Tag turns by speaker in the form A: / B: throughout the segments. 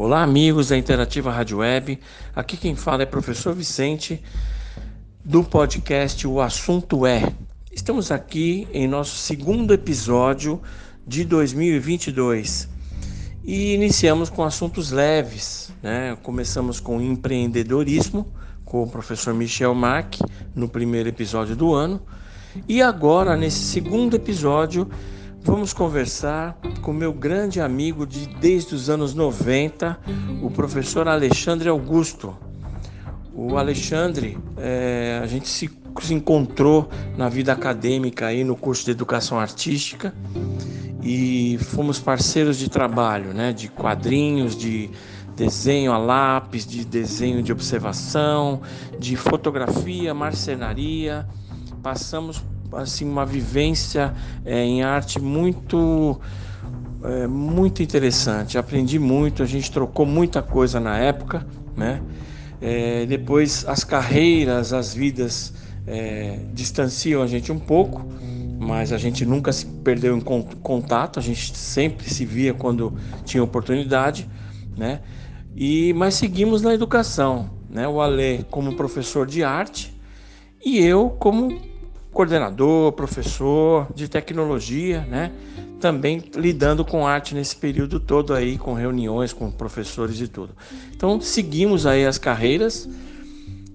A: Olá, amigos da Interativa Rádio Web. Aqui quem fala é professor Vicente do podcast O Assunto É. Estamos aqui em nosso segundo episódio de 2022 e iniciamos com assuntos leves, né? Começamos com empreendedorismo com o professor Michel Mack no primeiro episódio do ano e agora nesse segundo episódio Vamos conversar com meu grande amigo de desde os anos 90, o professor Alexandre Augusto. O Alexandre, é, a gente se, se encontrou na vida acadêmica aí no curso de educação artística e fomos parceiros de trabalho, né, de quadrinhos, de desenho a lápis, de desenho de observação, de fotografia, marcenaria. Passamos assim uma vivência é, em arte muito é, muito interessante. Aprendi muito, a gente trocou muita coisa na época, né? É, depois as carreiras, as vidas é, distanciam a gente um pouco, mas a gente nunca se perdeu em contato, a gente sempre se via quando tinha oportunidade, né? E mas seguimos na educação, né? O Ale como professor de arte e eu como coordenador, professor de tecnologia, né? Também lidando com arte nesse período todo aí, com reuniões com professores e tudo. Então seguimos aí as carreiras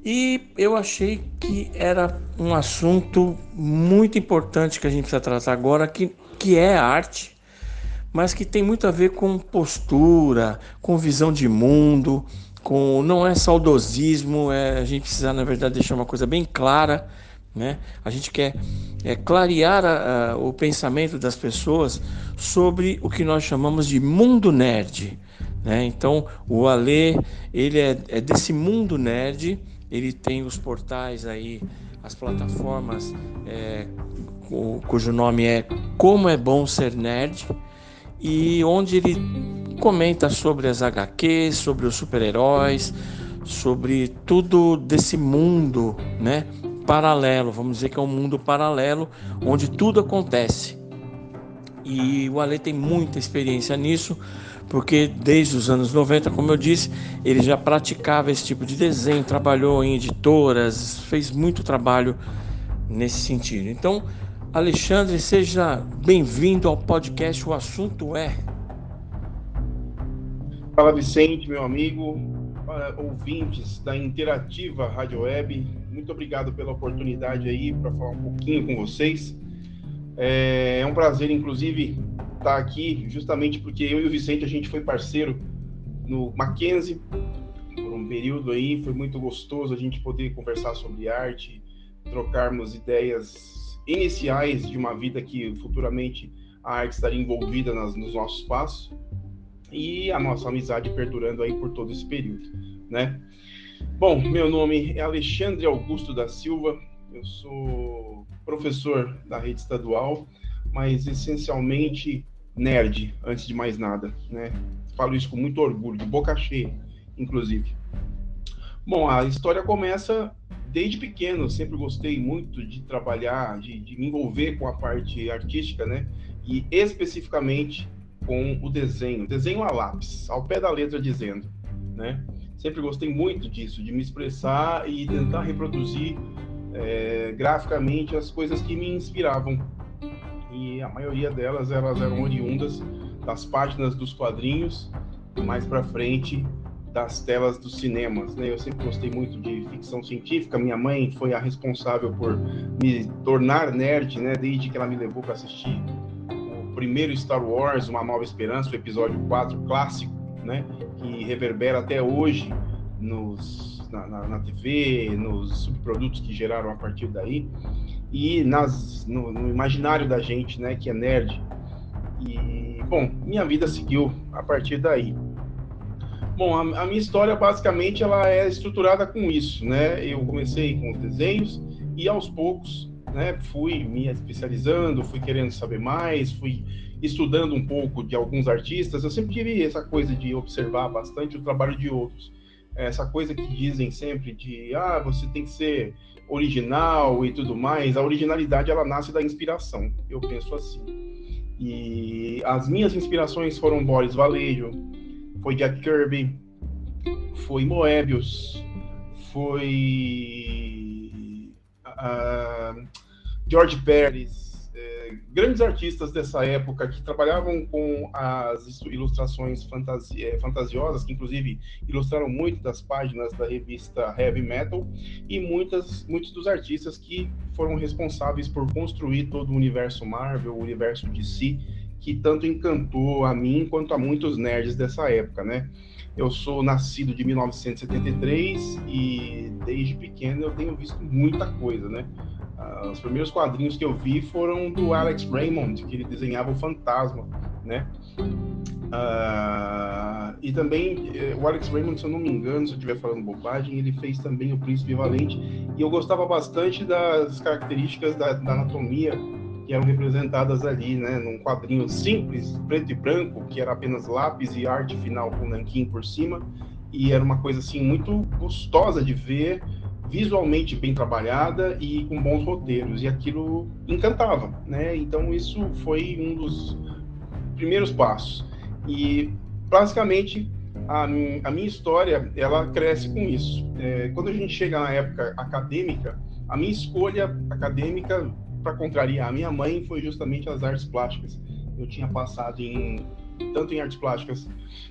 A: e eu achei que era um assunto muito importante que a gente precisa tratar agora, que, que é arte, mas que tem muito a ver com postura, com visão de mundo, com não é saudosismo, é, a gente precisa na verdade deixar uma coisa bem clara né? A gente quer é, clarear a, a, o pensamento das pessoas sobre o que nós chamamos de mundo nerd. Né? Então, o Alê, ele é, é desse mundo nerd, ele tem os portais aí, as plataformas é, cujo nome é Como é Bom Ser Nerd, e onde ele comenta sobre as HQs, sobre os super-heróis, sobre tudo desse mundo, né? Paralelo, vamos dizer que é um mundo paralelo onde tudo acontece. E o Ale tem muita experiência nisso, porque desde os anos 90, como eu disse, ele já praticava esse tipo de desenho, trabalhou em editoras, fez muito trabalho nesse sentido. Então, Alexandre, seja bem-vindo ao podcast O Assunto É.
B: Fala Vicente, meu amigo, ouvintes da Interativa Rádio Web, muito obrigado pela oportunidade aí para falar um pouquinho com vocês. É, é um prazer, inclusive, estar aqui, justamente porque eu e o Vicente a gente foi parceiro no Mackenzie por um período aí, foi muito gostoso a gente poder conversar sobre arte, trocarmos ideias iniciais de uma vida que futuramente a arte estaria envolvida nas, nos nossos passos e a nossa amizade perdurando aí por todo esse período, né? Bom, meu nome é Alexandre Augusto da Silva, eu sou professor da rede estadual, mas essencialmente nerd, antes de mais nada, né? Falo isso com muito orgulho, de boca cheia, inclusive. Bom, a história começa desde pequeno, sempre gostei muito de trabalhar, de, de me envolver com a parte artística, né? E especificamente com o desenho, desenho a lápis, ao pé da letra dizendo, né? Sempre gostei muito disso, de me expressar e tentar reproduzir é, graficamente as coisas que me inspiravam. E a maioria delas elas eram oriundas das páginas dos quadrinhos e mais para frente das telas dos cinemas. Né? Eu sempre gostei muito de ficção científica. Minha mãe foi a responsável por me tornar nerd, né? Desde que ela me levou para assistir primeiro Star Wars, Uma Nova Esperança, o episódio 4 clássico, né? Que reverbera até hoje nos, na, na, na TV, nos subprodutos que geraram a partir daí e nas, no, no, imaginário da gente, né? Que é nerd. E, bom, minha vida seguiu a partir daí. Bom, a, a minha história basicamente ela é estruturada com isso, né? Eu comecei com os desenhos e aos poucos né, fui me especializando, fui querendo saber mais, fui estudando um pouco de alguns artistas. Eu sempre tive essa coisa de observar bastante o trabalho de outros. Essa coisa que dizem sempre de, ah, você tem que ser original e tudo mais. A originalidade, ela nasce da inspiração. Eu penso assim. E as minhas inspirações foram Boris Vallejo, foi Jack Kirby, foi Moebius, foi uh, George Pérez, é, grandes artistas dessa época que trabalhavam com as ilustrações fantasi é, fantasiosas, que inclusive ilustraram muito das páginas da revista Heavy Metal, e muitas, muitos dos artistas que foram responsáveis por construir todo o universo Marvel, o universo DC, que tanto encantou a mim quanto a muitos nerds dessa época, né? Eu sou nascido de 1973 e desde pequeno eu tenho visto muita coisa, né? Uh, os primeiros quadrinhos que eu vi foram do Alex Raymond, que ele desenhava o Fantasma, né? Uh, e também eh, o Alex Raymond, se eu não me engano, se eu estiver falando bobagem, ele fez também o Príncipe Valente e eu gostava bastante das características da, da anatomia que eram representadas ali, né, num quadrinho simples, preto e branco, que era apenas lápis e arte final com nanquim por cima, e era uma coisa assim muito gostosa de ver, visualmente bem trabalhada e com bons roteiros, e aquilo encantava, né? Então isso foi um dos primeiros passos. E basicamente a, a minha história ela cresce com isso. É, quando a gente chega na época acadêmica, a minha escolha acadêmica para contrariar a minha mãe, foi justamente as artes plásticas. Eu tinha passado em tanto em artes plásticas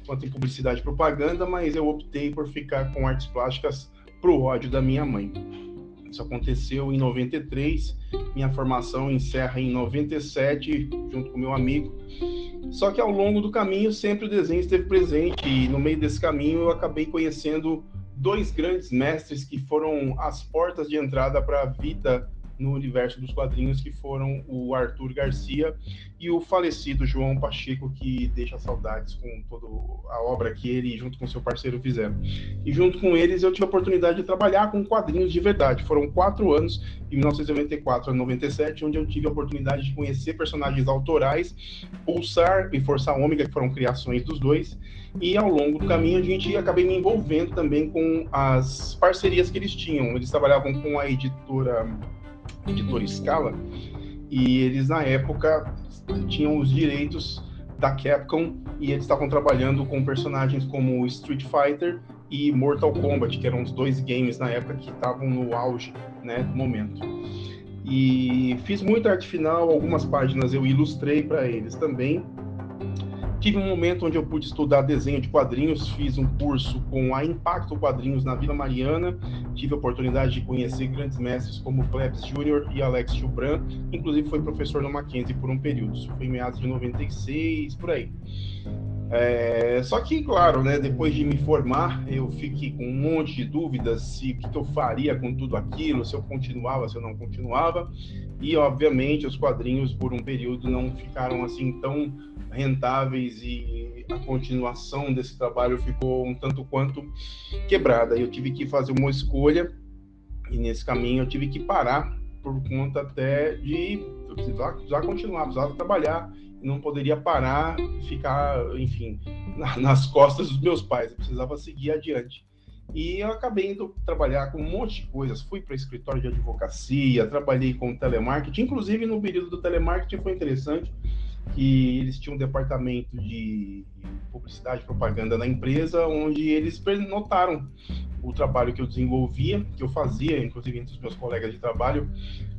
B: quanto em publicidade e propaganda, mas eu optei por ficar com artes plásticas pro ódio da minha mãe. Isso aconteceu em 93, minha formação encerra em 97, junto com meu amigo. Só que ao longo do caminho sempre o desenho esteve presente e no meio desse caminho eu acabei conhecendo dois grandes mestres que foram as portas de entrada para a vida no universo dos quadrinhos, que foram o Arthur Garcia e o falecido João Pacheco, que deixa saudades com toda a obra que ele, junto com seu parceiro, fizeram. E junto com eles, eu tive a oportunidade de trabalhar com quadrinhos de verdade. Foram quatro anos, de 1994 a 97, onde eu tive a oportunidade de conhecer personagens autorais, Pulsar e Força Ômega, que foram criações dos dois. E ao longo do caminho, a gente acabei me envolvendo também com as parcerias que eles tinham. Eles trabalhavam com a editora editora Scala, e eles na época tinham os direitos da Capcom e eles estavam trabalhando com personagens como Street Fighter e Mortal Kombat, que eram os dois games na época que estavam no auge, né, momento. E fiz muita arte final, algumas páginas eu ilustrei para eles também. Tive um momento onde eu pude estudar desenho de quadrinhos, fiz um curso com a Impacto Quadrinhos na Vila Mariana, tive a oportunidade de conhecer grandes mestres como Plebs Jr. e Alex Gilbran, inclusive foi professor no Mackenzie por um período, isso foi em meados de 96, por aí. É, só que, claro, né, depois de me formar, eu fiquei com um monte de dúvidas se o que eu faria com tudo aquilo, se eu continuava, se eu não continuava. E, obviamente, os quadrinhos, por um período, não ficaram assim tão rentáveis e a continuação desse trabalho ficou um tanto quanto quebrada. Eu tive que fazer uma escolha e nesse caminho eu tive que parar por conta até de precisar, precisar continuar, precisava trabalhar não poderia parar, ficar, enfim, na, nas costas dos meus pais. Eu precisava seguir adiante. E eu acabei indo trabalhar com um monte de coisas. Fui para escritório de advocacia, trabalhei com telemarketing. Inclusive, no período do telemarketing foi interessante, que eles tinham um departamento de publicidade e propaganda na empresa, onde eles notaram o trabalho que eu desenvolvia, que eu fazia, inclusive entre os meus colegas de trabalho,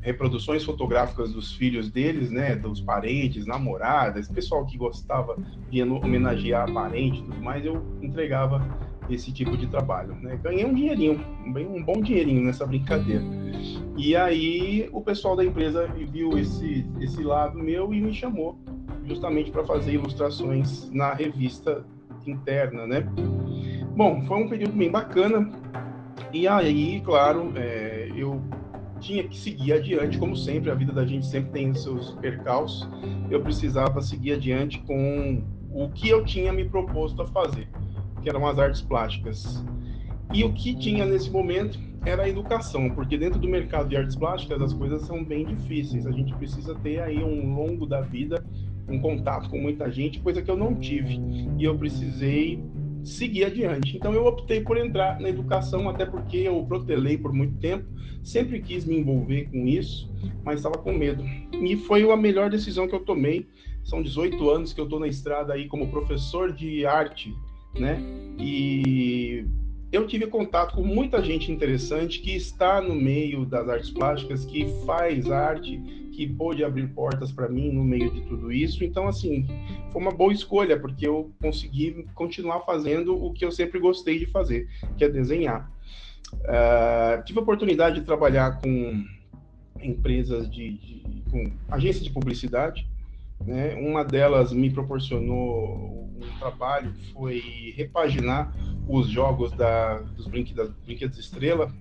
B: reproduções fotográficas dos filhos deles, né, dos parentes, namoradas, pessoal que gostava de homenagear parente e tudo mais, eu entregava esse tipo de trabalho, né? Ganhei um dinheirinho, um bom dinheirinho nessa brincadeira. E aí o pessoal da empresa viu esse esse lado meu e me chamou justamente para fazer ilustrações na revista interna, né? Bom, foi um período bem bacana. E aí, claro, é, eu tinha que seguir adiante, como sempre, a vida da gente sempre tem os seus percalços. Eu precisava seguir adiante com o que eu tinha me proposto a fazer, que eram as artes plásticas. E o que tinha nesse momento era a educação, porque dentro do mercado de artes plásticas as coisas são bem difíceis. A gente precisa ter aí um longo da vida um contato com muita gente, coisa que eu não tive. E eu precisei seguir adiante. Então eu optei por entrar na educação, até porque eu protelei por muito tempo, sempre quis me envolver com isso, mas estava com medo. E foi a melhor decisão que eu tomei. São 18 anos que eu estou na estrada aí como professor de arte né? E eu tive contato com muita gente interessante que está no meio das artes plásticas, que faz arte, que pôde abrir portas para mim no meio de tudo isso. Então, assim, foi uma boa escolha, porque eu consegui continuar fazendo o que eu sempre gostei de fazer, que é desenhar. Uh, tive a oportunidade de trabalhar com empresas de, de com agências de publicidade. Né? Uma delas me proporcionou um trabalho que foi repaginar os jogos da, dos brinquedos, brinquedos estrela,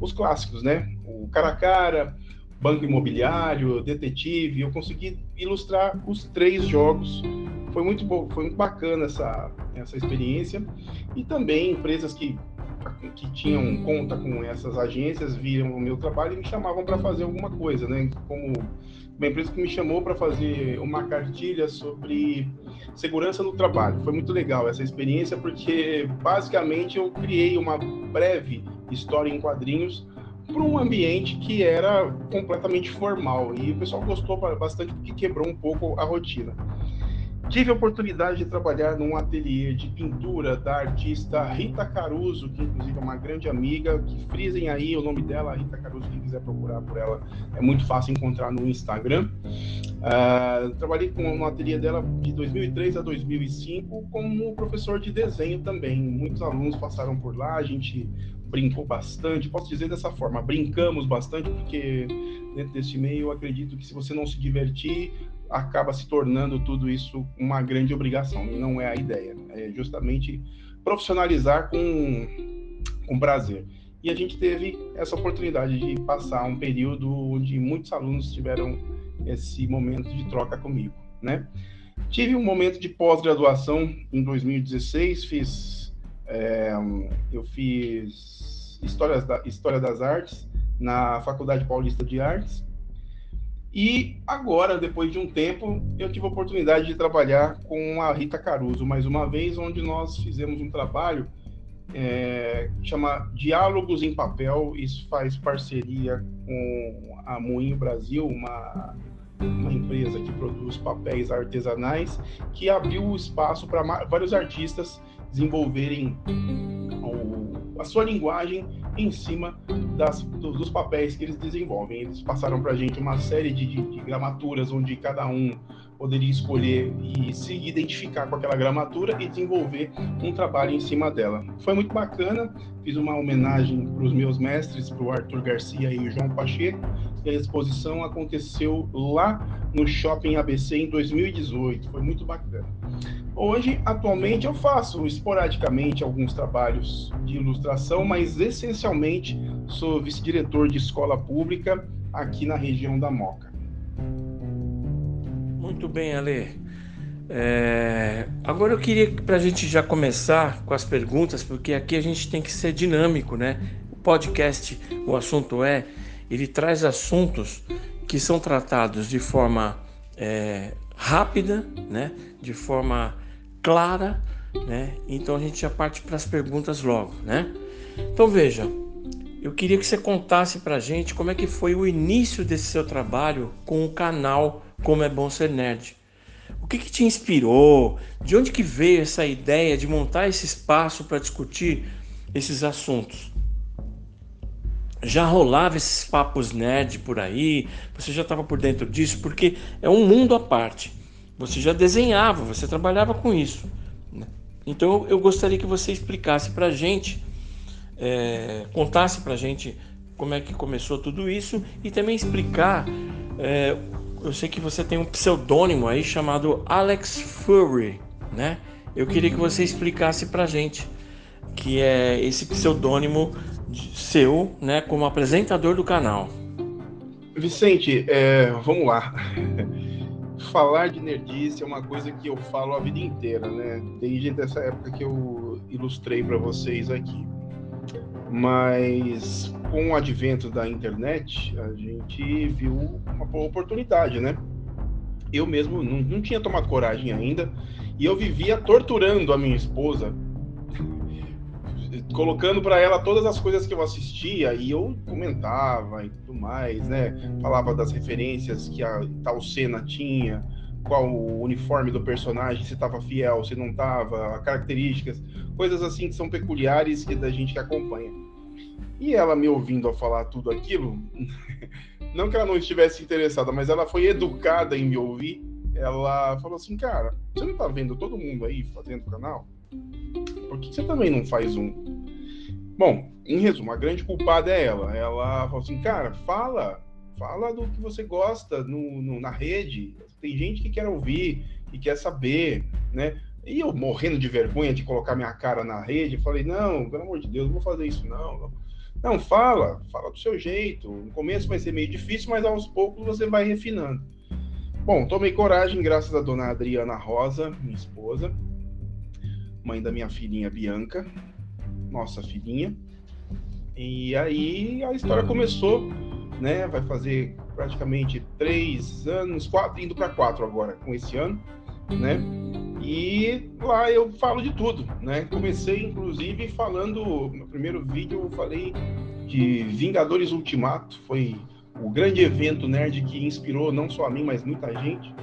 B: os clássicos, né? O cara a cara, Banco Imobiliário, Detetive. Eu consegui ilustrar os três jogos. Foi muito bom, foi muito bacana essa, essa experiência. E também empresas que que tinham conta com essas agências viram o meu trabalho e me chamavam para fazer alguma coisa, né? Como uma empresa que me chamou para fazer uma cartilha sobre segurança no trabalho. Foi muito legal essa experiência porque basicamente eu criei uma breve história em quadrinhos para um ambiente que era completamente formal e o pessoal gostou bastante porque quebrou um pouco a rotina. Tive a oportunidade de trabalhar num ateliê de pintura da artista Rita Caruso, que inclusive é uma grande amiga, que frisem aí o nome dela, Rita Caruso, quem quiser procurar por ela, é muito fácil encontrar no Instagram. Uh, trabalhei com no ateliê dela de 2003 a 2005 como professor de desenho também. Muitos alunos passaram por lá, a gente brincou bastante, posso dizer dessa forma, brincamos bastante, porque dentro desse meio eu acredito que se você não se divertir, acaba se tornando tudo isso uma grande obrigação, e não é a ideia, é justamente profissionalizar com, com prazer. E a gente teve essa oportunidade de passar um período onde muitos alunos tiveram esse momento de troca comigo, né? Tive um momento de pós-graduação em 2016, fiz, é, eu fiz da, História das Artes na Faculdade Paulista de Artes, e agora, depois de um tempo, eu tive a oportunidade de trabalhar com a Rita Caruso, mais uma vez, onde nós fizemos um trabalho é, chama Diálogos em Papel. Isso faz parceria com a Moinho Brasil, uma, uma empresa que produz papéis artesanais, que abriu o espaço para vários artistas desenvolverem o, a sua linguagem em cima das, dos papéis que eles desenvolvem. Eles passaram para a gente uma série de, de, de, gramaturas onde cada um poderia escolher e se identificar com aquela gramatura e desenvolver um trabalho em cima dela. Foi muito bacana, fiz uma homenagem para os meus mestres, para o Arthur Garcia e o João Pacheco, e a exposição aconteceu lá no Shopping ABC em 2018, foi muito bacana. Hoje, atualmente, eu faço esporadicamente alguns trabalhos de ilustração, mas essencialmente sou vice-diretor de escola pública aqui na região da Moca.
A: Muito bem, Ale. É... Agora eu queria para a gente já começar com as perguntas, porque aqui a gente tem que ser dinâmico, né? O podcast, o assunto é, ele traz assuntos que são tratados de forma é, rápida, né? De forma clara, né? Então a gente já parte para as perguntas logo, né? Então veja, eu queria que você contasse para a gente como é que foi o início desse seu trabalho com o canal Como é Bom Ser Nerd. O que, que te inspirou? De onde que veio essa ideia de montar esse espaço para discutir esses assuntos? Já rolava esses papos nerd por aí? Você já estava por dentro disso? Porque é um mundo à parte. Você já desenhava, você trabalhava com isso. Né? Então eu gostaria que você explicasse para a gente, é, contasse para a gente como é que começou tudo isso e também explicar. É, eu sei que você tem um pseudônimo aí chamado Alex Fury, né? Eu queria que você explicasse para a gente que é esse pseudônimo seu, né, como apresentador do canal.
B: Vicente, é, vamos lá. falar de nerdice é uma coisa que eu falo a vida inteira, né? Desde essa época que eu ilustrei para vocês aqui. Mas com o advento da internet, a gente viu uma boa oportunidade, né? Eu mesmo não, não tinha tomado coragem ainda e eu vivia torturando a minha esposa colocando para ela todas as coisas que eu assistia e eu comentava e tudo mais, né? Falava das referências que a tal cena tinha qual o uniforme do personagem, se estava fiel, se não estava, características, coisas assim que são peculiares e da gente que acompanha. E ela me ouvindo a falar tudo aquilo, não que ela não estivesse interessada, mas ela foi educada em me ouvir. Ela falou assim, cara, você não tá vendo todo mundo aí fazendo canal? Por que você também não faz um? Bom, em resumo, a grande culpada é ela. Ela falou assim, cara, fala, fala do que você gosta no, no, na rede. Tem gente que quer ouvir e quer saber, né? E eu morrendo de vergonha de colocar minha cara na rede, falei, não, pelo amor de Deus, não vou fazer isso, não. não. Fala, fala do seu jeito. No começo vai ser meio difícil, mas aos poucos você vai refinando. Bom, tomei coragem, graças à dona Adriana Rosa, minha esposa, mãe da minha filhinha Bianca, nossa filhinha. E aí a história começou, né? Vai fazer praticamente três anos, quatro, indo para quatro agora com esse ano, né? E lá eu falo de tudo, né? Comecei inclusive falando, no primeiro vídeo eu falei de Vingadores Ultimato, foi o grande evento nerd que inspirou não só a mim, mas muita gente.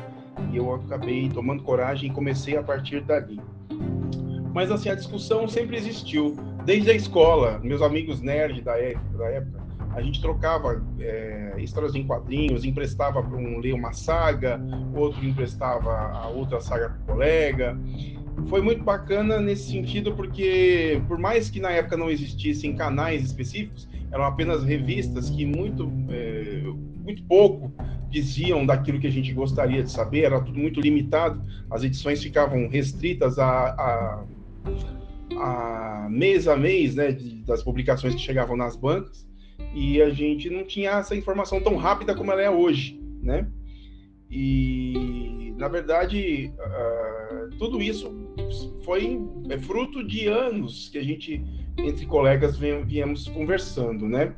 B: E eu acabei tomando coragem e comecei a partir dali. Mas assim, a discussão sempre existiu, desde a escola, meus amigos nerds da época, da época a gente trocava é, histórias em quadrinhos, emprestava para um ler uma saga, outro emprestava a outra saga para o colega. Foi muito bacana nesse sentido, porque por mais que na época não existissem canais específicos, eram apenas revistas que muito, é, muito pouco diziam daquilo que a gente gostaria de saber, era tudo muito limitado, as edições ficavam restritas a, a, a mês a mês né, de, das publicações que chegavam nas bancas e a gente não tinha essa informação tão rápida como ela é hoje, né? E na verdade uh, tudo isso foi é fruto de anos que a gente entre colegas viemos conversando, né?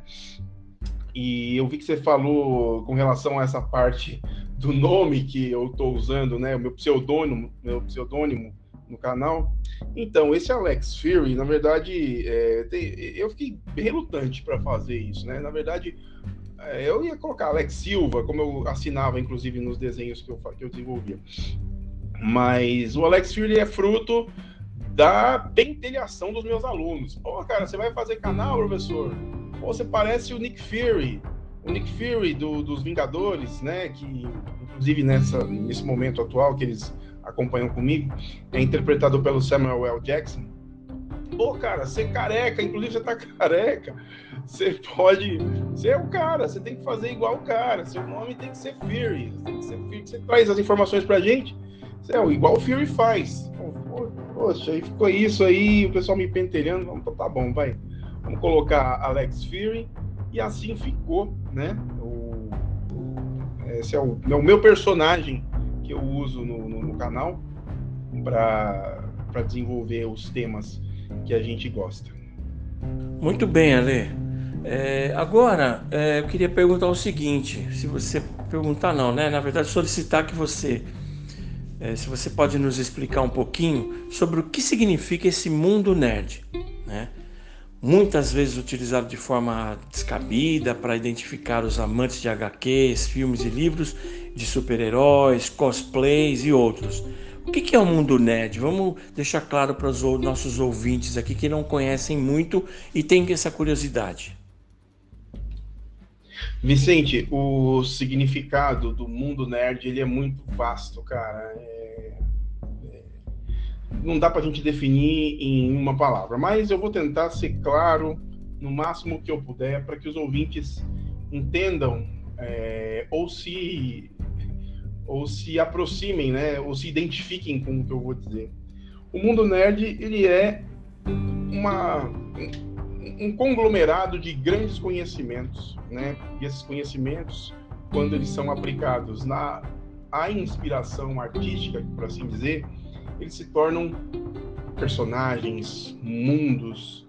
B: E eu vi que você falou com relação a essa parte do nome que eu estou usando, né? O meu pseudônimo, meu pseudônimo no canal. Então, esse Alex Fury, na verdade, é, tem, eu fiquei relutante para fazer isso, né? Na verdade, é, eu ia colocar Alex Silva, como eu assinava, inclusive, nos desenhos que eu, que eu desenvolvia. Mas o Alex Fury é fruto da pentelhação dos meus alunos. Pô, cara, você vai fazer canal, professor? Pô, você parece o Nick Fury, o Nick Fury do, dos Vingadores, né? Que, inclusive, nessa, nesse momento atual que eles acompanham comigo, é interpretado pelo Samuel L. Jackson. Pô, cara, você careca, inclusive você tá careca, você pode. Você é o cara, você tem que fazer igual o cara, seu nome tem que ser Fury, tem que ser Fury, você traz as informações pra gente, é igual o Fury faz. Poxa, aí ficou isso aí, o pessoal me pentelhando, então tá bom, vai. Vamos colocar Alex Fury, e assim ficou, né? O, esse é o, é o meu personagem que eu uso no, no, no canal para desenvolver os temas que a gente gosta.
A: Muito bem, Ale. É, agora, é, eu queria perguntar o seguinte: se você perguntar, não, né? Na verdade, solicitar que você, é, se você pode nos explicar um pouquinho sobre o que significa esse mundo nerd, né? Muitas vezes utilizado de forma descabida para identificar os amantes de HQs, filmes e livros de super-heróis, cosplays e outros. O que é o mundo nerd? Vamos deixar claro para os nossos ouvintes aqui que não conhecem muito e têm essa curiosidade.
B: Vicente, o significado do mundo nerd ele é muito vasto, cara. É... É... Não dá para a gente definir em uma palavra, mas eu vou tentar ser claro no máximo que eu puder para que os ouvintes entendam é... ou se ou se aproximem, né, ou se identifiquem com o que eu vou dizer. O mundo nerd ele é uma um, conglomerado de grandes conhecimentos, né? E esses conhecimentos, quando eles são aplicados na a inspiração artística, por assim dizer, eles se tornam personagens, mundos,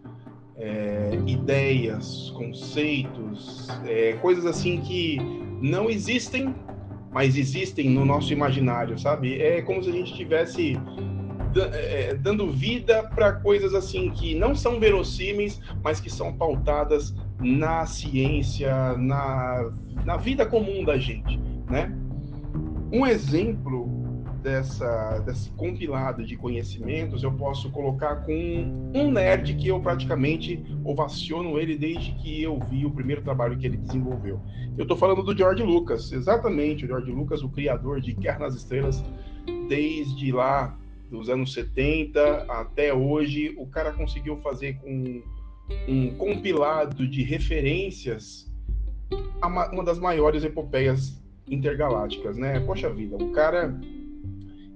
B: é, ideias, conceitos, é, coisas assim que não existem mas existem no nosso imaginário, sabe? É como se a gente estivesse é, dando vida para coisas assim que não são verossímeis, mas que são pautadas na ciência, na, na vida comum da gente, né? Um exemplo dessa, desse compilado de conhecimentos eu posso colocar com um nerd que eu praticamente ovaciono ele desde que eu vi o primeiro trabalho que ele desenvolveu. Eu estou falando do George Lucas, exatamente, o George Lucas, o criador de Guerra nas Estrelas, desde lá dos anos 70 até hoje, o cara conseguiu fazer com um compilado de referências uma das maiores epopeias intergalácticas, né? Poxa vida, o cara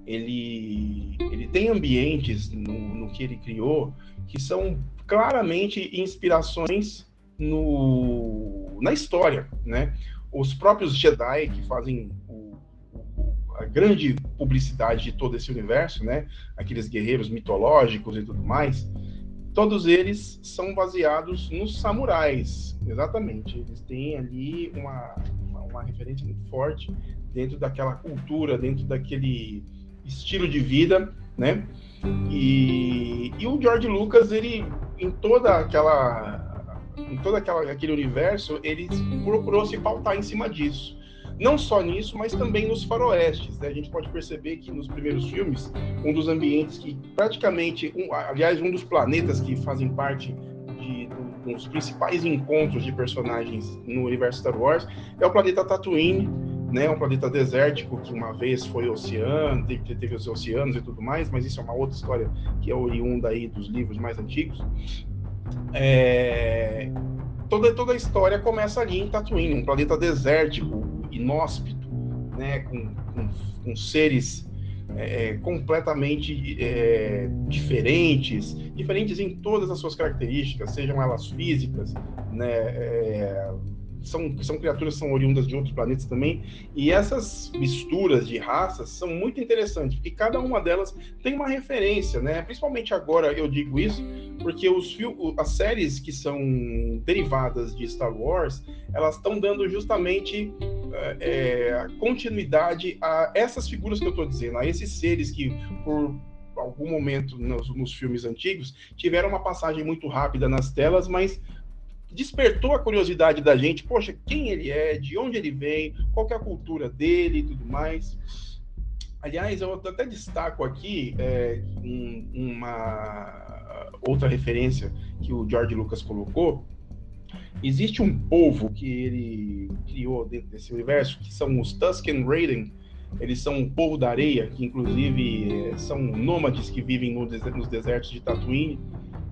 B: ele, ele tem ambientes no, no que ele criou que são claramente inspirações no, na história, né? Os próprios Jedi que fazem o, a grande publicidade de todo esse universo, né? Aqueles guerreiros mitológicos e tudo mais, todos eles são baseados nos samurais, exatamente. Eles têm ali uma, uma, uma referência muito forte dentro daquela cultura, dentro daquele estilo de vida, né? E, e o George Lucas, ele em toda aquela em todo aquela, aquele universo, ele procurou se pautar em cima disso. Não só nisso, mas também nos faroestes. Né? A gente pode perceber que nos primeiros filmes, um dos ambientes que praticamente, um, aliás, um dos planetas que fazem parte de, dos principais encontros de personagens no universo Star Wars é o planeta Tatooine, né, um planeta desértico que uma vez foi oceano, teve, teve os oceanos e tudo mais, mas isso é uma outra história que é oriunda aí dos livros mais antigos. É, toda, toda a história começa ali em Tatooine, um planeta desértico, inóspito, né, com, com, com seres é, completamente é, diferentes, diferentes em todas as suas características, sejam elas físicas, né, é, são, são criaturas que são oriundas de outros planetas também, e essas misturas de raças são muito interessantes, porque cada uma delas tem uma referência, né? Principalmente agora eu digo isso, porque os as séries que são derivadas de Star Wars, elas estão dando justamente é, continuidade a essas figuras que eu estou dizendo, a esses seres que por algum momento nos, nos, filmes antigos tiveram uma passagem muito rápida nas telas, mas despertou a curiosidade da gente, poxa, quem ele é, de onde ele vem, qual é a cultura dele e tudo mais. Aliás, eu até destaco aqui é, um, uma outra referência que o George Lucas colocou. Existe um povo que ele criou dentro desse universo, que são os Tusken Raiden. Eles são um povo da areia, que inclusive é, são nômades que vivem no, nos desertos de Tatooine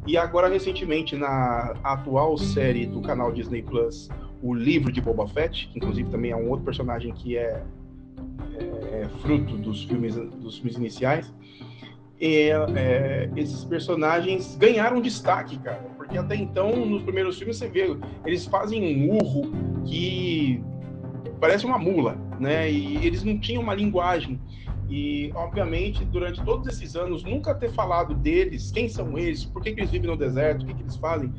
B: e agora, recentemente, na atual série do canal Disney Plus, o livro de Boba Fett, que inclusive também é um outro personagem que é, é fruto dos filmes, dos filmes iniciais, é, esses personagens ganharam destaque, cara. Porque até então, nos primeiros filmes, você vê, eles fazem um urro que parece uma mula, né? E eles não tinham uma linguagem. E, obviamente, durante todos esses anos, nunca ter falado deles, quem são eles, por que, que eles vivem no deserto, o que, que eles fazem,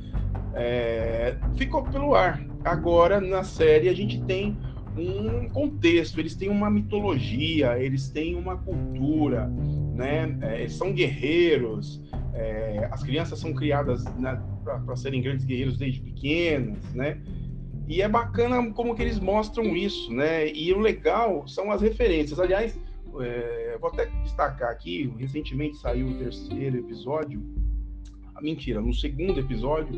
B: é, ficou pelo ar. Agora, na série, a gente tem um contexto, eles têm uma mitologia, eles têm uma cultura, né? É, eles são guerreiros, é, as crianças são criadas né, para serem grandes guerreiros desde pequenas, né? E é bacana como que eles mostram isso, né? E o legal são as referências. Aliás, é, vou até destacar aqui, recentemente saiu o terceiro episódio, a ah, mentira, no segundo episódio,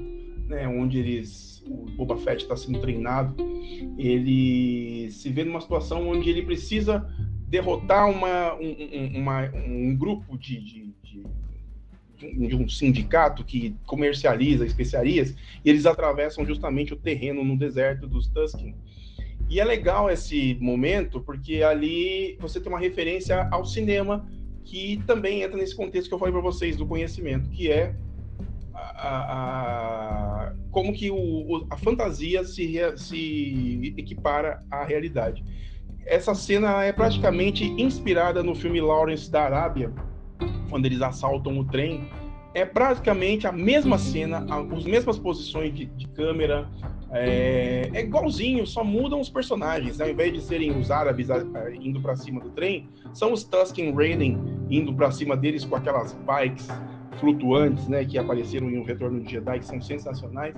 B: né, onde eles, o Boba Fett está sendo treinado, ele se vê numa situação onde ele precisa derrotar uma, um, uma, um grupo de, de, de, de, um sindicato que comercializa especiarias, e eles atravessam justamente o terreno no deserto dos Tusken. E é legal esse momento, porque ali você tem uma referência ao cinema que também entra nesse contexto que eu falei para vocês do conhecimento, que é a, a, como que o, a fantasia se, se equipara à realidade. Essa cena é praticamente inspirada no filme Lawrence da Arábia, quando eles assaltam o trem. É praticamente a mesma cena, as mesmas posições de, de câmera, é, é igualzinho, só mudam os personagens. Ao invés de serem os árabes indo para cima do trem, são os Tusken Raiden indo para cima deles com aquelas bikes flutuantes, né, que apareceram em O Retorno de Jedi, que são sensacionais,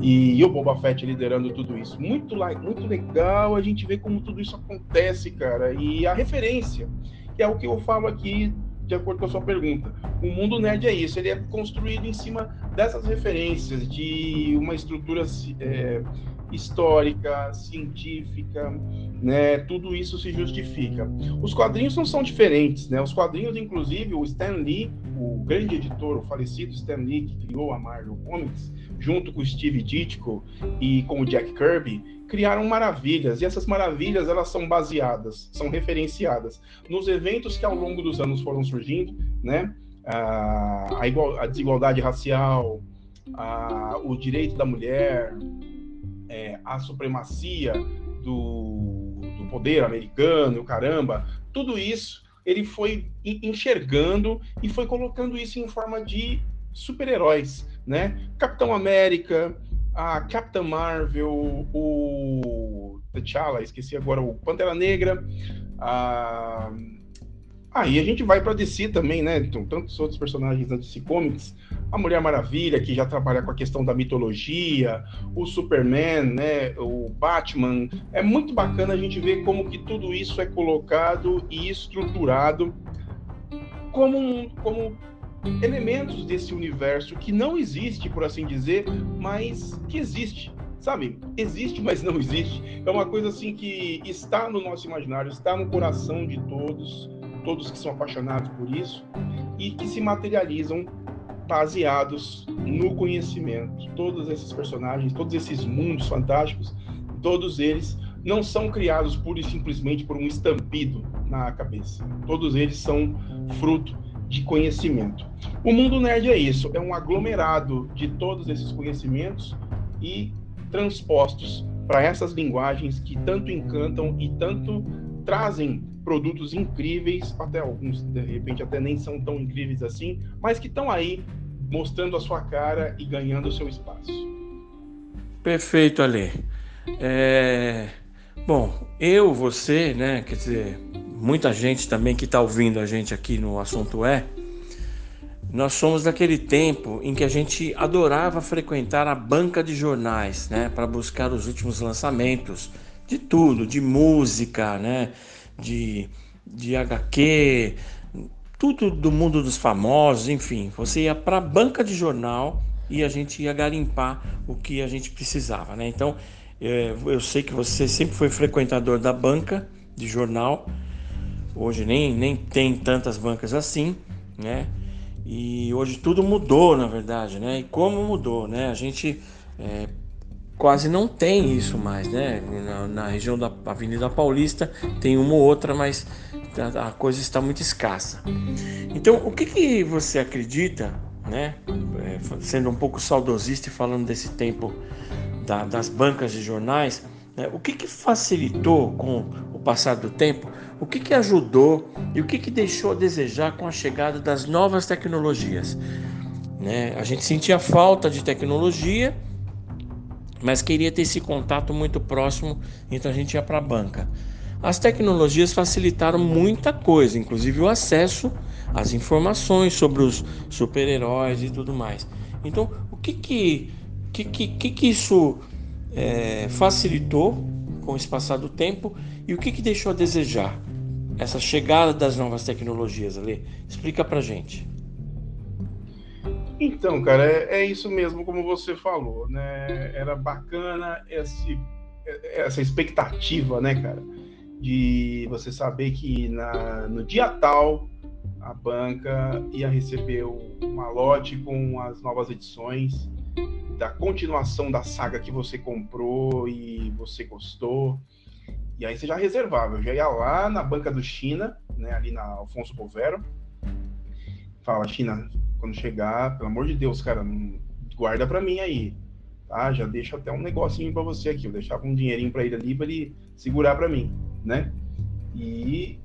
B: e, e o Boba Fett liderando tudo isso. Muito, muito legal a gente ver como tudo isso acontece, cara, e a referência. que é o que eu falo aqui de acordo com a sua pergunta. O mundo nerd é isso, ele é construído em cima dessas referências de uma estrutura é, histórica, científica, né? Tudo isso se justifica. Os quadrinhos não são diferentes, né? Os quadrinhos, inclusive, o Stan Lee, o grande editor, o falecido Stan Lee, que criou a Marvel Comics, junto com o Steve Ditko e com o Jack Kirby, criaram maravilhas, e essas maravilhas elas são baseadas, são referenciadas nos eventos que ao longo dos anos foram surgindo, né? A, a, igual, a desigualdade racial, a, o direito da mulher, é, a supremacia do, do poder americano, o caramba, tudo isso ele foi enxergando e foi colocando isso em forma de super-heróis, né? Capitão América, a Capitã Marvel, o T'Challa, esqueci agora, o Pantera Negra, a... Aí ah, a gente vai para DC também, né? Então, tantos outros personagens da DC Comics, a Mulher Maravilha, que já trabalha com a questão da mitologia, o Superman, né? O Batman. É muito bacana a gente ver como que tudo isso é colocado e estruturado como, como elementos desse universo que não existe, por assim dizer, mas que existe. Sabe? Existe, mas não existe. É uma coisa assim que está no nosso imaginário, está no coração de todos, todos que são apaixonados por isso, e que se materializam baseados no conhecimento. Todos esses personagens, todos esses mundos fantásticos, todos eles não são criados pura e simplesmente por um estampido na cabeça. Todos eles são fruto de conhecimento. O mundo nerd é isso, é um aglomerado de todos esses conhecimentos e transpostos para essas linguagens que tanto encantam e tanto trazem produtos incríveis, até alguns de repente até nem são tão incríveis assim, mas que estão aí mostrando a sua cara e ganhando o seu espaço.
A: Perfeito, Ale. É... Bom, eu, você, né, quer dizer, muita gente também que está ouvindo a gente aqui no assunto é, nós somos daquele tempo em que a gente adorava frequentar a banca de jornais, né, para buscar os últimos lançamentos de tudo, de música, né, de, de HQ, tudo do mundo dos famosos, enfim. Você ia para a banca de jornal e a gente ia garimpar o que a gente precisava, né? Então, é, eu sei que você sempre foi frequentador da banca de jornal Hoje nem, nem tem tantas bancas assim, né? E hoje tudo mudou, na verdade, né? E como mudou, né? A gente é, quase não tem isso mais, né? Na, na, região da Avenida Paulista tem uma ou outra, mas a, a coisa está muito escassa. Então, o que, que você acredita, né? É, sendo um pouco saudosista e falando desse tempo da, das bancas de jornais, né? o que, que facilitou com passar do tempo o que, que ajudou e o que, que deixou a desejar com a chegada das novas tecnologias. Né? A gente sentia falta de tecnologia, mas queria ter esse contato muito próximo, então a gente ia para a banca. As tecnologias facilitaram muita coisa, inclusive o acesso às informações sobre os super-heróis e tudo mais. Então, o que que, que, que, que isso é, facilitou com esse passar do tempo e o que, que deixou a desejar? Essa chegada das novas tecnologias ali. Explica pra gente.
B: Então, cara, é, é isso mesmo como você falou, né? Era bacana esse, essa expectativa, né, cara? De você saber que na, no dia tal a banca ia receber um malote com as novas edições da continuação da saga que você comprou e você gostou. E aí você já reservava. Eu já ia lá na banca do China, né, ali na Alfonso Bovero. Fala, China, quando chegar, pelo amor de Deus, cara, guarda para mim aí. Tá? Já deixa até um negocinho para você aqui. Eu deixava um dinheirinho para ele ali para ele segurar para mim, né? E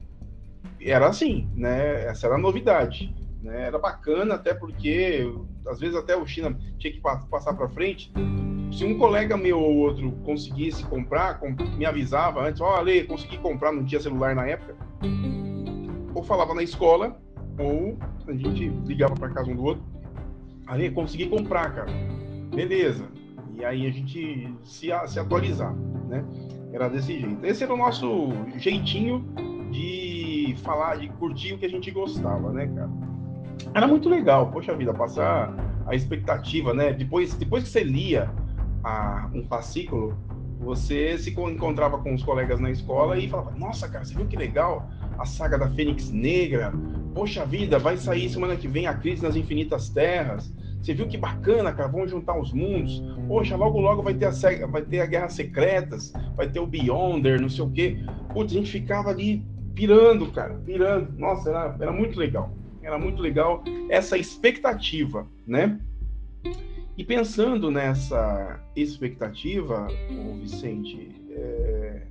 B: era assim, né? Essa era a novidade. Né? Era bacana, até porque às vezes até o China tinha que passar para frente. Se um colega meu ou outro conseguisse comprar, me avisava antes, ó, Ale, consegui comprar, não tinha celular na época. Ou falava na escola, ou a gente ligava para casa um do outro. Ale, consegui comprar, cara. Beleza. E aí a gente se, se atualizar, né? Era desse jeito. Esse era o nosso jeitinho de falar, de curtir o que a gente gostava, né, cara? Era muito legal, poxa vida, passar a expectativa, né? Depois, depois que você lia a, um fascículo, você se encontrava com os colegas na escola e falava: Nossa, cara, você viu que legal a saga da Fênix Negra? Poxa vida, vai sair semana que vem a Crise nas Infinitas Terras. Você viu que bacana, cara? Vamos juntar os mundos. Poxa, logo logo vai ter a, vai ter a Guerra Secretas, vai ter o Beyonder, não sei o quê. Putz, a gente ficava ali pirando, cara, pirando. Nossa, era, era muito legal. Era muito legal essa expectativa, né? E pensando nessa expectativa, Vicente, é...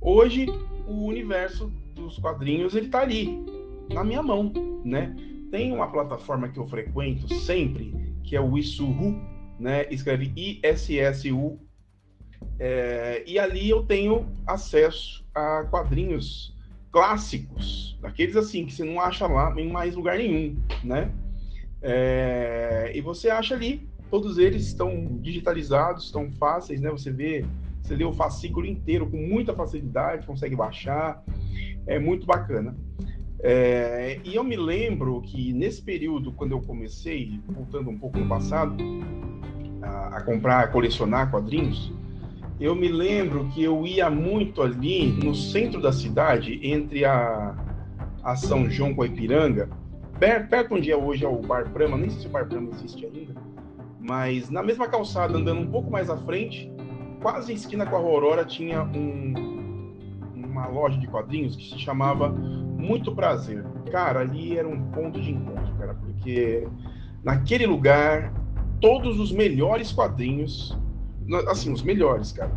B: hoje o universo dos quadrinhos ele está ali, na minha mão, né? Tem uma plataforma que eu frequento sempre, que é o Isuhu, né? Escreve I-S-S-U. É... e ali eu tenho acesso a quadrinhos clássicos, daqueles assim que você não acha lá em mais lugar nenhum, né? É... e você acha ali Todos eles estão digitalizados, estão fáceis, né? Você vê, você lê o fascículo inteiro com muita facilidade, consegue baixar, é muito bacana. É, e eu me lembro que nesse período, quando eu comecei, voltando um pouco no passado, a, a comprar, a colecionar quadrinhos, eu me lembro que eu ia muito ali no centro da cidade, entre a, a São João com a Ipiranga, perto, onde é hoje é o Bar Brahma, nem sei se o Bar Brahma existe ainda, mas na mesma calçada, andando um pouco mais à frente, quase em esquina com a Aurora, tinha um, uma loja de quadrinhos que se chamava Muito Prazer. Cara, ali era um ponto de encontro, cara, porque naquele lugar, todos os melhores quadrinhos, assim, os melhores, cara,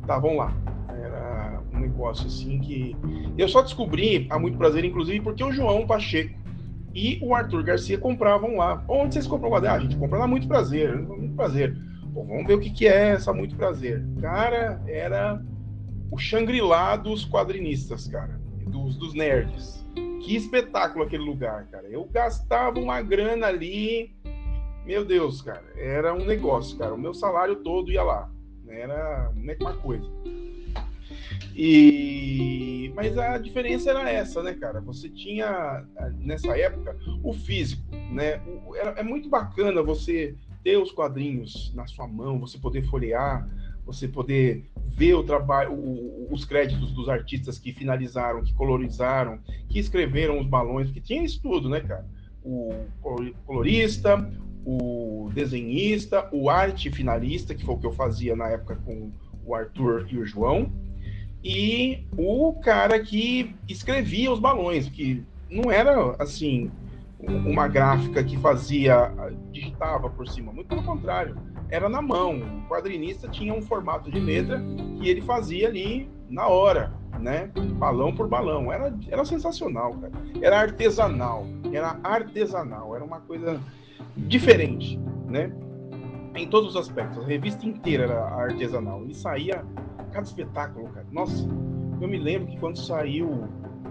B: estavam lá. Era um negócio assim que. Eu só descobri a Muito Prazer, inclusive, porque o João Pacheco e o Arthur Garcia compravam lá. Onde vocês compram lá? Ah, a gente compra lá Muito Prazer, Muito Prazer. Bom, vamos ver o que, que é essa Muito Prazer. Cara, era o Shangri-La dos quadrinistas, cara, dos, dos nerds. Que espetáculo aquele lugar, cara. Eu gastava uma grana ali, meu Deus, cara, era um negócio, cara. O meu salário todo ia lá. Era uma coisa. E mas a diferença era essa, né, cara? Você tinha nessa época o físico, né? é muito bacana você ter os quadrinhos na sua mão, você poder folhear, você poder ver o trabalho, os créditos dos artistas que finalizaram, que colorizaram, que escreveram os balões, porque tinha isso tudo, né, cara? O colorista, o desenhista, o arte finalista, que foi o que eu fazia na época com o Arthur e o João e o cara que escrevia os balões, que não era assim uma gráfica que fazia, digitava por cima, muito pelo contrário, era na mão. O quadrinista tinha um formato de letra que ele fazia ali na hora, né? Balão por balão. Era, era sensacional, cara. Era artesanal, era artesanal, era uma coisa diferente, né? Em todos os aspectos. A revista inteira era artesanal e saía cada espetáculo, cara. Nossa, eu me lembro que quando saiu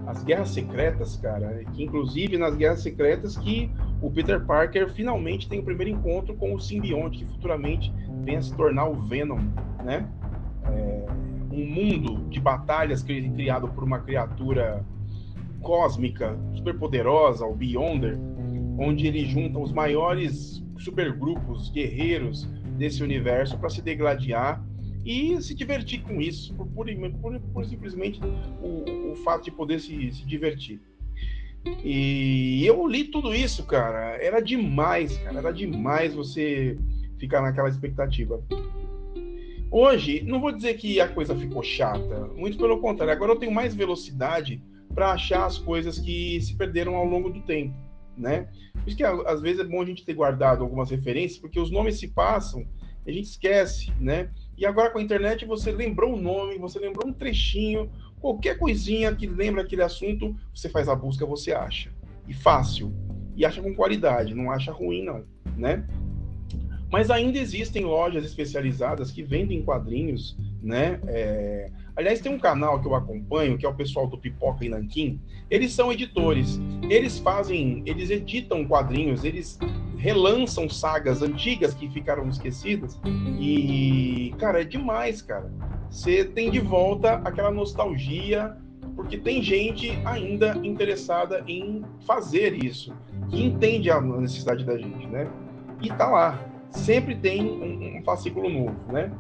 B: as Guerras Secretas, cara, que inclusive nas Guerras Secretas que o Peter Parker finalmente tem o primeiro encontro com o simbionte, que futuramente vem a se tornar o Venom, né? É, um mundo de batalhas criado por uma criatura cósmica, superpoderosa, o Beyonder, onde ele junta os maiores supergrupos guerreiros desse universo para se degladiar e se divertir com isso, por, por, por, por simplesmente o, o, fato de poder se, se divertir. E eu li tudo isso, cara. Era demais, cara. Era demais você ficar naquela expectativa. Hoje, não vou dizer que a coisa ficou chata, muito pelo contrário. Agora eu tenho mais velocidade para achar as coisas que se perderam ao longo do tempo, né? Por isso que às vezes é bom a gente ter guardado algumas referências, porque os nomes se passam, a gente esquece, né? E agora com a internet você lembrou o nome, você lembrou um trechinho, qualquer coisinha que lembra aquele assunto, você faz a busca, você acha. E fácil. E acha com qualidade, não acha ruim não, né? Mas ainda existem lojas especializadas que vendem quadrinhos, né? É... Aliás, tem um canal que eu acompanho, que é o pessoal do Pipoca e Nanquim. Eles são editores. Eles fazem, eles editam quadrinhos, eles relançam sagas antigas que ficaram esquecidas. E, cara, é demais, cara. Você tem de volta aquela nostalgia porque tem gente ainda interessada em fazer isso, que entende a necessidade da gente, né? E tá lá, sempre tem um, um fascículo novo, né?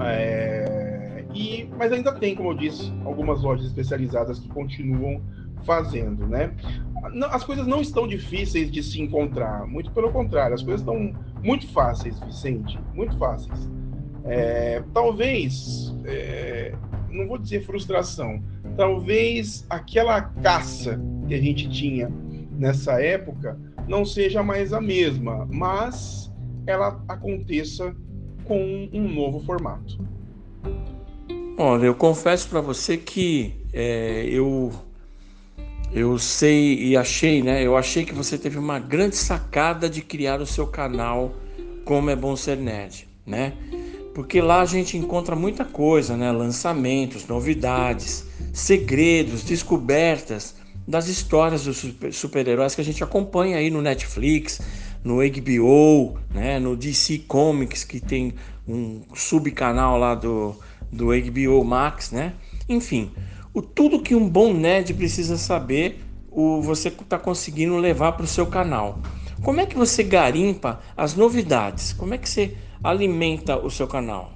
B: É, e, mas ainda tem, como eu disse, algumas lojas especializadas que continuam fazendo, né? As coisas não estão difíceis de se encontrar, muito pelo contrário, as coisas estão muito fáceis, Vicente, muito fáceis. É, talvez, é, não vou dizer frustração, talvez aquela caça que a gente tinha nessa época não seja mais a mesma, mas ela aconteça com um novo formato.
A: Olha, eu confesso para você que é, eu eu sei e achei, né? Eu achei que você teve uma grande sacada de criar o seu canal Como é Bom Ser Nerd, né? Porque lá a gente encontra muita coisa, né? Lançamentos, novidades, segredos, descobertas das histórias dos super-heróis que a gente acompanha aí no Netflix, no HBO, né? No DC Comics, que tem um subcanal lá do, do HBO Max, né? Enfim, o tudo que um bom nerd precisa saber, o você está conseguindo levar para o seu canal. Como é que você garimpa as novidades? Como é que você alimenta o seu canal?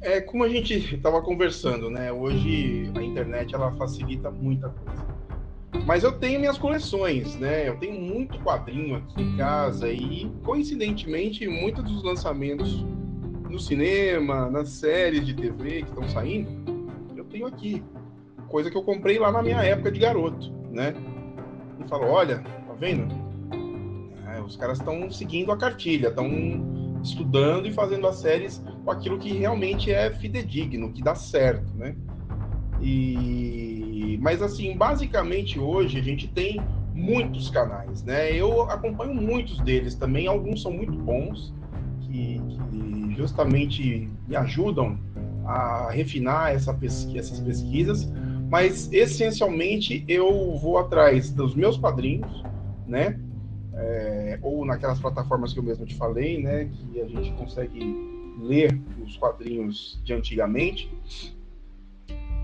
B: É como a gente estava conversando, né? Hoje a internet ela facilita muita coisa. Mas eu tenho minhas coleções, né? Eu tenho muito quadrinho aqui em casa e coincidentemente muitos dos lançamentos no cinema, nas séries de TV que estão saindo, tenho aqui. Coisa que eu comprei lá na minha época de garoto, né? E falou, olha, tá vendo? É, os caras estão seguindo a cartilha, estão estudando e fazendo as séries com aquilo que realmente é fidedigno, que dá certo, né? E mas assim, basicamente hoje a gente tem muitos canais, né? Eu acompanho muitos deles também, alguns são muito bons, que, que justamente me ajudam a refinar essa essas pesquisas, mas essencialmente eu vou atrás dos meus padrinhos, né? É, ou naquelas plataformas que eu mesmo te falei, né? Que a gente consegue ler os quadrinhos de antigamente.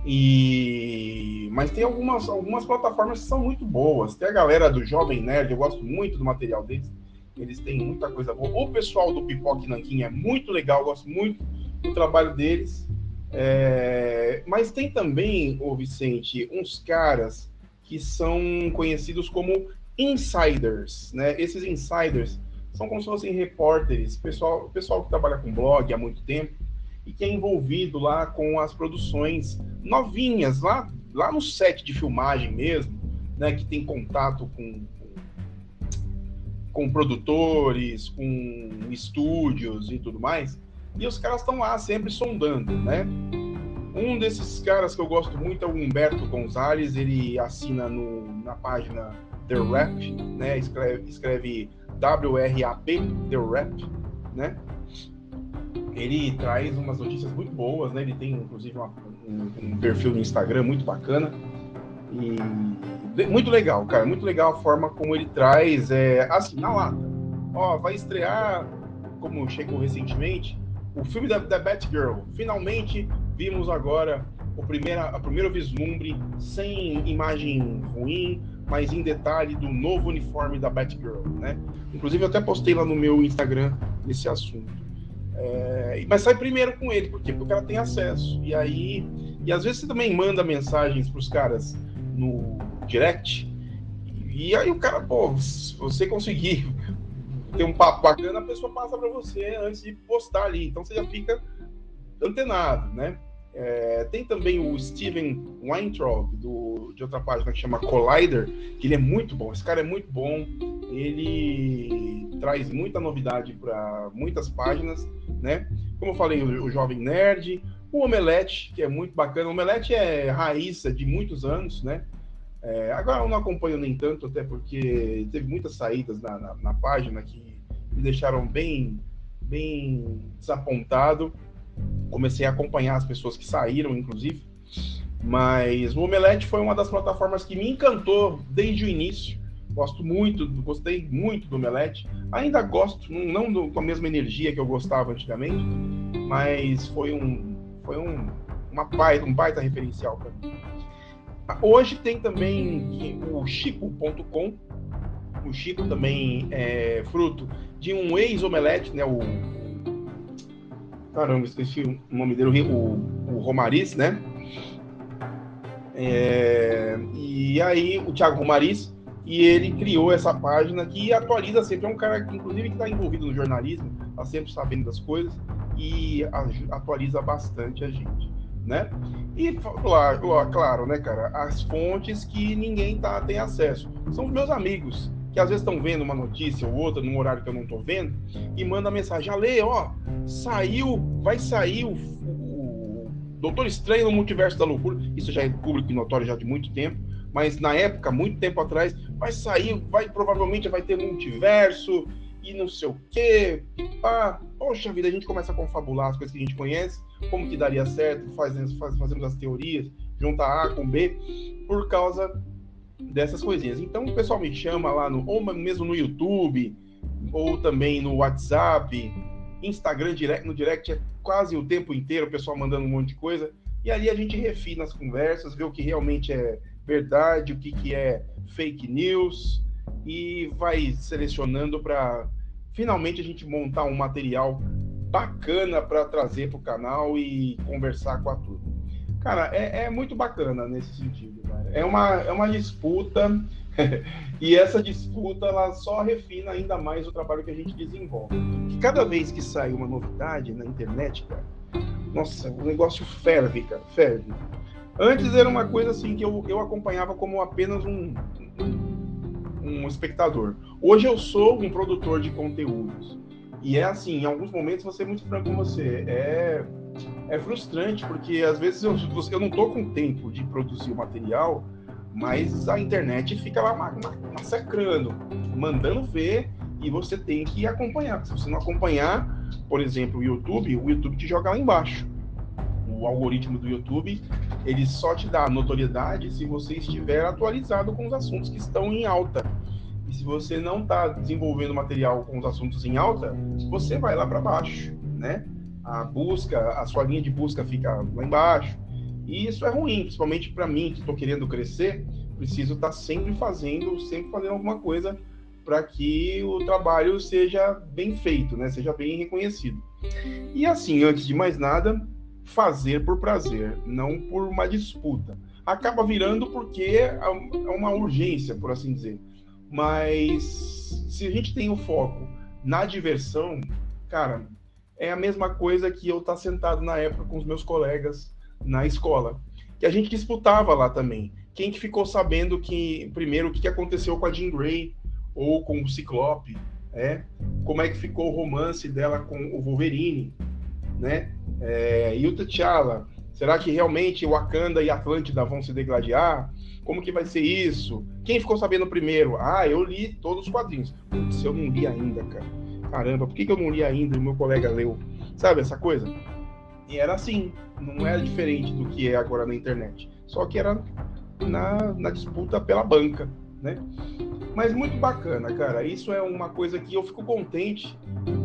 B: E mas tem algumas, algumas plataformas que são muito boas. Tem a galera do Jovem Nerd, eu gosto muito do material deles. Eles têm muita coisa boa. O pessoal do Pipoque Nanquim é muito legal, gosto muito do trabalho deles. É, mas tem também, o Vicente, uns caras que são conhecidos como insiders, né? Esses insiders são como se fossem repórteres, pessoal, pessoal que trabalha com blog há muito tempo e que é envolvido lá com as produções novinhas, lá, lá no set de filmagem mesmo, né? Que tem contato com, com produtores, com estúdios e tudo mais. E os caras estão lá sempre sondando, né? Um desses caras que eu gosto muito é o Humberto Gonzalez, ele assina no, na página The Rap, né? Escreve, escreve W-R-A-P, The Rap, né? Ele traz umas notícias muito boas, né? Ele tem, inclusive, uma, um, um, perfil no Instagram muito bacana. E muito legal, cara. Muito legal a forma como ele traz, é, assim, na lata. Ó, vai estrear, como chegou recentemente, o filme da, da Batgirl. Finalmente vimos agora o primeira, a primeiro vislumbre, sem imagem ruim, mas em detalhe do novo uniforme da Batgirl, né? Inclusive eu até postei lá no meu Instagram esse assunto. É, mas sai primeiro com ele, porque, porque ela tem acesso. E aí, e às vezes você também manda mensagens para os caras no direct. E aí o cara, pô, se você conseguir tem um papo bacana, a pessoa passa para você antes de postar ali. Então você já fica antenado, né? É, tem também o Steven Weintraub, do, de outra página que chama Collider, que ele é muito bom. Esse cara é muito bom. Ele traz muita novidade para muitas páginas, né? Como eu falei, o, o, Jovem Nerd, o Omelete, que é muito bacana. O Omelete é raiz de muitos anos, né? É, agora eu não acompanho nem tanto, até porque teve muitas saídas na, na, na página que me deixaram bem, bem desapontado. Comecei a acompanhar as pessoas que saíram, inclusive. Mas o Omelete foi uma das plataformas que me encantou desde o início. Gosto muito, gostei muito do Omelete. Ainda gosto, não do, com a mesma energia que eu gostava antigamente, mas foi um, foi um, uma baita, um baita referencial para mim. Hoje tem também o Chico.com. O Chico também é fruto de um ex-omelete, né? O caramba, esqueci o nome dele, o, o Romariz, né? É, e aí o Thiago Romariz e ele criou essa página que atualiza sempre. É um cara que, inclusive, que está envolvido no jornalismo, está sempre sabendo das coisas e atualiza bastante a gente, né? E, claro, né, cara, as fontes que ninguém tá, tem acesso. São os meus amigos, que às vezes estão vendo uma notícia ou outra num horário que eu não estou vendo e manda mensagem: Ale, ó, saiu, vai sair o, o, Doutor Estranho no Multiverso da Loucura. Isso já é público e notório já de muito tempo, mas na época, muito tempo atrás, vai sair, vai provavelmente vai ter multiverso e não sei o quê. pá. Poxa vida, a gente começa a confabular as coisas que a gente conhece, como que daria certo, fazemos, fazemos as teorias, junta A com B, por causa dessas coisinhas. Então o pessoal me chama lá no, ou mesmo no YouTube, ou também no WhatsApp, Instagram direct, no direct é quase o tempo inteiro o pessoal mandando um monte de coisa. E ali a gente refina as conversas, vê o que realmente é verdade, o que, que é fake news e vai selecionando para finalmente a gente montar um material bacana para trazer para o canal e conversar com a turma. Cara, é, é muito bacana nesse sentido. Cara. É, uma, é uma disputa e essa disputa ela só refina ainda mais o trabalho que a gente desenvolve. Que cada vez que sai uma novidade na internet, cara, nossa, o negócio ferve, cara, ferve. Antes era uma coisa assim que eu, eu acompanhava como apenas um, um, um espectador. Hoje eu sou um produtor de conteúdos. E é assim, em alguns momentos, vou ser muito franco com você, é é frustrante, porque às vezes eu, eu não estou com tempo de produzir o material, mas a internet fica lá massacrando, mandando ver, e você tem que acompanhar. Se você não acompanhar, por exemplo, o YouTube, o YouTube te joga lá embaixo. O algoritmo do YouTube, ele só te dá notoriedade se você estiver atualizado com os assuntos que estão em alta. Se você não está desenvolvendo material com os assuntos em alta, você vai lá para baixo, né? a busca, a sua linha de busca fica lá embaixo. E isso é ruim, principalmente para mim que estou querendo crescer, preciso estar tá sempre fazendo, sempre fazendo alguma coisa para que o trabalho seja bem feito, né? Seja bem reconhecido. E assim, antes de mais nada, fazer por prazer, não por uma disputa. Acaba virando porque é uma urgência, por assim dizer. Mas se a gente tem o foco na diversão, cara, é a mesma coisa que eu estar tá sentado na época com os meus colegas na escola, que a gente disputava lá também. Quem que ficou sabendo que primeiro o que aconteceu com a Jean Grey ou com o Ciclope, né? Como é que ficou o romance dela com o Wolverine, né? É, e o T'Challa, será que realmente Wakanda e Atlântida vão se degladiar? Como que vai ser isso? Quem ficou sabendo primeiro? Ah, eu li todos os quadrinhos. Putz, eu não li ainda, cara caramba, por que, que eu não li ainda e meu colega leu? Sabe essa coisa? E era assim, não era diferente do que é agora na internet. Só que era na, na disputa pela banca, né? Mas muito bacana, cara. Isso é uma coisa que eu fico contente.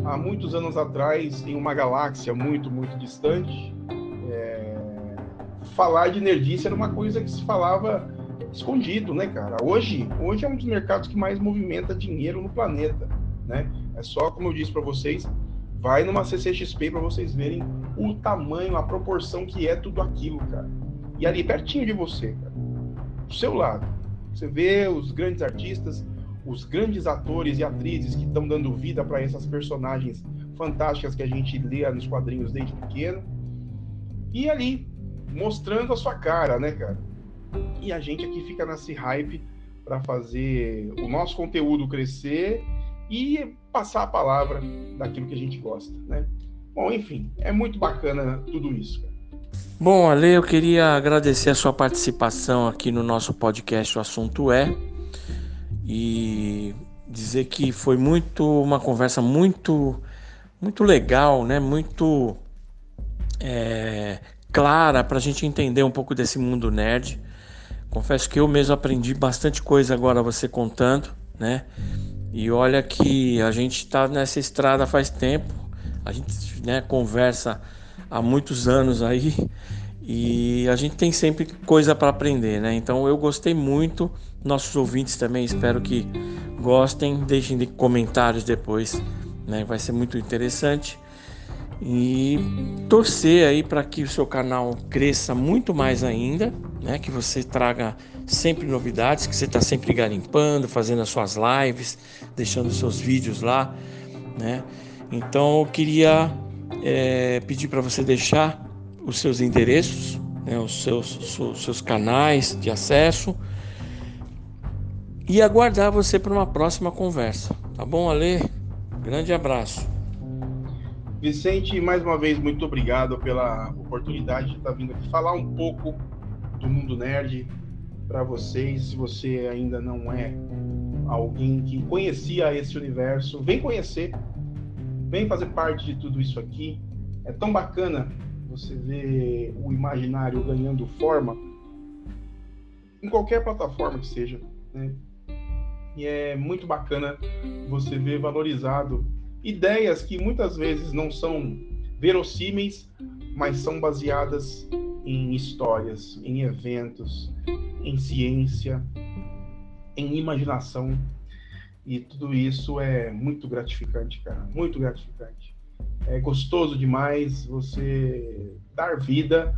B: Há muitos anos atrás, em uma galáxia muito, muito distante, é... falar de nerdice era uma coisa que se falava escondido, né, cara? Hoje, hoje é um dos mercados que mais movimenta dinheiro no planeta, né? É só, como eu disse para vocês, vai numa CCXP para vocês verem o tamanho, a proporção que é tudo aquilo, cara. E ali pertinho de você, cara. Do seu lado. Você vê os grandes artistas, os grandes atores e atrizes que estão dando vida para essas personagens fantásticas que a gente lê nos quadrinhos desde pequeno. E ali, mostrando a sua cara, né, cara? E a gente aqui fica nesse hype para fazer o nosso conteúdo crescer e passar a palavra daquilo que a gente gosta, né? Bom, enfim, é muito bacana tudo isso.
A: Bom, Ale, eu queria agradecer a sua participação aqui no nosso podcast O Assunto É e dizer que foi muito uma conversa muito muito legal, né? Muito é, clara para a gente entender um pouco desse mundo nerd. Confesso que eu mesmo aprendi bastante coisa agora você contando, né? E olha que a gente está nessa estrada faz tempo, a gente né, conversa há muitos anos aí e a gente tem sempre coisa para aprender, né? Então eu gostei muito, nossos ouvintes também espero que gostem, deixem de comentários depois, né? Vai ser muito interessante e torcer aí para que o seu canal cresça muito mais ainda, né? Que você traga sempre novidades, que você está sempre garimpando, fazendo as suas lives, deixando seus vídeos lá, né? Então eu queria é, pedir para você deixar os seus endereços, né? os seus, os seus canais de acesso e aguardar você para uma próxima conversa, tá bom, Ale? Grande abraço.
B: Vicente, mais uma vez, muito obrigado pela oportunidade de estar vindo aqui falar um pouco do mundo nerd para vocês. Se você ainda não é alguém que conhecia esse universo, vem conhecer, vem fazer parte de tudo isso aqui. É tão bacana você ver o imaginário ganhando forma em qualquer plataforma que seja, né? E é muito bacana você ver valorizado ideias que muitas vezes não são verossímeis, mas são baseadas em histórias, em eventos, em ciência, em imaginação. E tudo isso é muito gratificante, cara, muito gratificante. É gostoso demais você dar vida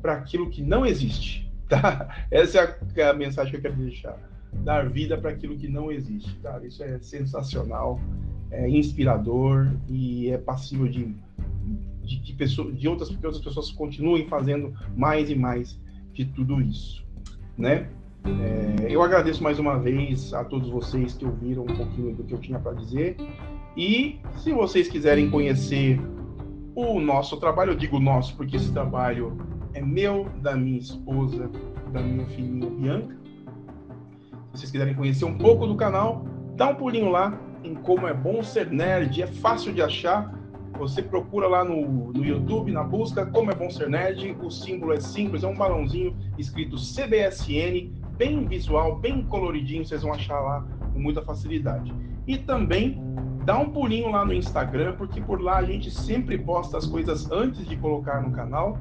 B: para aquilo que não existe, tá? Essa é a, mensagem que eu quero deixar. Dar vida para aquilo que não existe, tá? Isso é sensacional é inspirador e é passível de, de que pessoa, de outras, que outras pessoas continuem fazendo mais e mais de tudo isso, né? É, eu agradeço mais uma vez a todos vocês que ouviram um pouquinho do que eu tinha para dizer. E se vocês quiserem conhecer o nosso trabalho, eu digo nosso porque esse trabalho é meu, da minha esposa, da minha filhinha Bianca. Se vocês quiserem conhecer um pouco do canal, dá um pulinho lá, em como é bom ser nerd, é fácil de achar. Você procura lá no, no YouTube, na busca, como é bom ser nerd. O símbolo é simples, é um balãozinho escrito CBSN, bem visual, bem coloridinho, vocês vão achar lá com muita facilidade. E também dá um pulinho lá no Instagram, porque por lá a gente sempre posta as coisas antes de colocar no canal.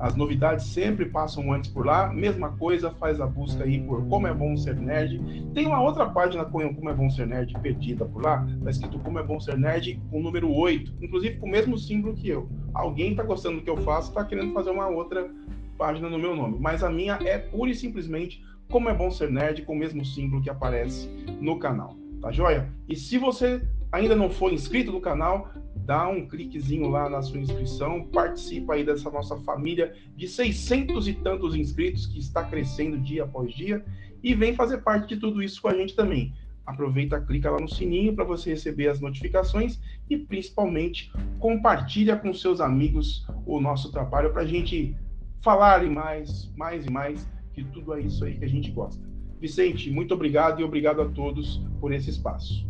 B: As novidades sempre passam antes por lá. Mesma coisa, faz a busca aí por Como é Bom Ser Nerd. Tem uma outra página com Como é Bom Ser Nerd perdida por lá. Tá escrito Como é Bom Ser Nerd com o número 8. Inclusive com o mesmo símbolo que eu. Alguém tá gostando do que eu faço, tá querendo fazer uma outra página no meu nome. Mas a minha é pura e simplesmente Como é Bom Ser Nerd com o mesmo símbolo que aparece no canal. Tá joia? E se você ainda não for inscrito no canal, dá um cliquezinho lá na sua inscrição, participa aí dessa nossa família de 600 e tantos inscritos que está crescendo dia após dia e vem fazer parte de tudo isso com a gente também. Aproveita, clica lá no sininho para você receber as notificações e principalmente compartilha com seus amigos o nosso trabalho para a gente falar mais, mais e mais de tudo é isso aí que a gente gosta. Vicente, muito obrigado e obrigado a todos por esse espaço.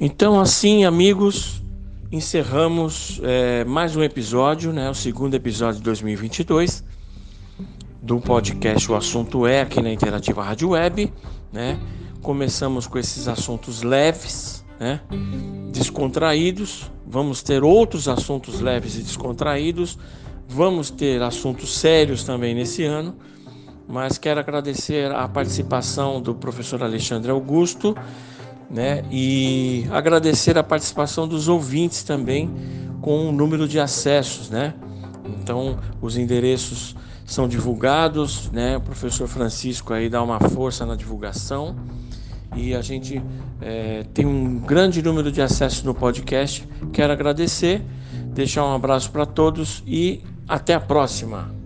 A: Então, assim, amigos, encerramos é, mais um episódio, né, o segundo episódio de 2022 do podcast O Assunto É, aqui na Interativa Rádio Web. Né? Começamos com esses assuntos leves, né, descontraídos. Vamos ter outros assuntos leves e descontraídos. Vamos ter assuntos sérios também nesse ano. Mas quero agradecer a participação do professor Alexandre Augusto né? E agradecer a participação dos ouvintes também com o número de acessos, né? Então, os endereços são divulgados, né? O professor Francisco aí dá uma força na divulgação e a gente é, tem um grande número de acessos no podcast. Quero agradecer, deixar um abraço para todos e até a próxima.